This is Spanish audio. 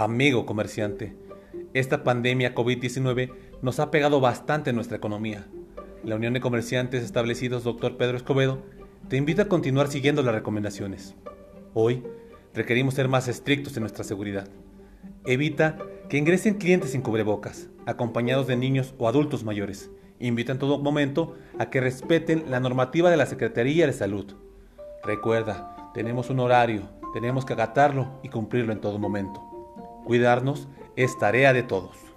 Amigo comerciante, esta pandemia COVID-19 nos ha pegado bastante en nuestra economía. La Unión de Comerciantes Establecidos Dr. Pedro Escobedo te invita a continuar siguiendo las recomendaciones. Hoy requerimos ser más estrictos en nuestra seguridad. Evita que ingresen clientes sin cubrebocas, acompañados de niños o adultos mayores. Invita en todo momento a que respeten la normativa de la Secretaría de Salud. Recuerda, tenemos un horario, tenemos que acatarlo y cumplirlo en todo momento. Cuidarnos es tarea de todos.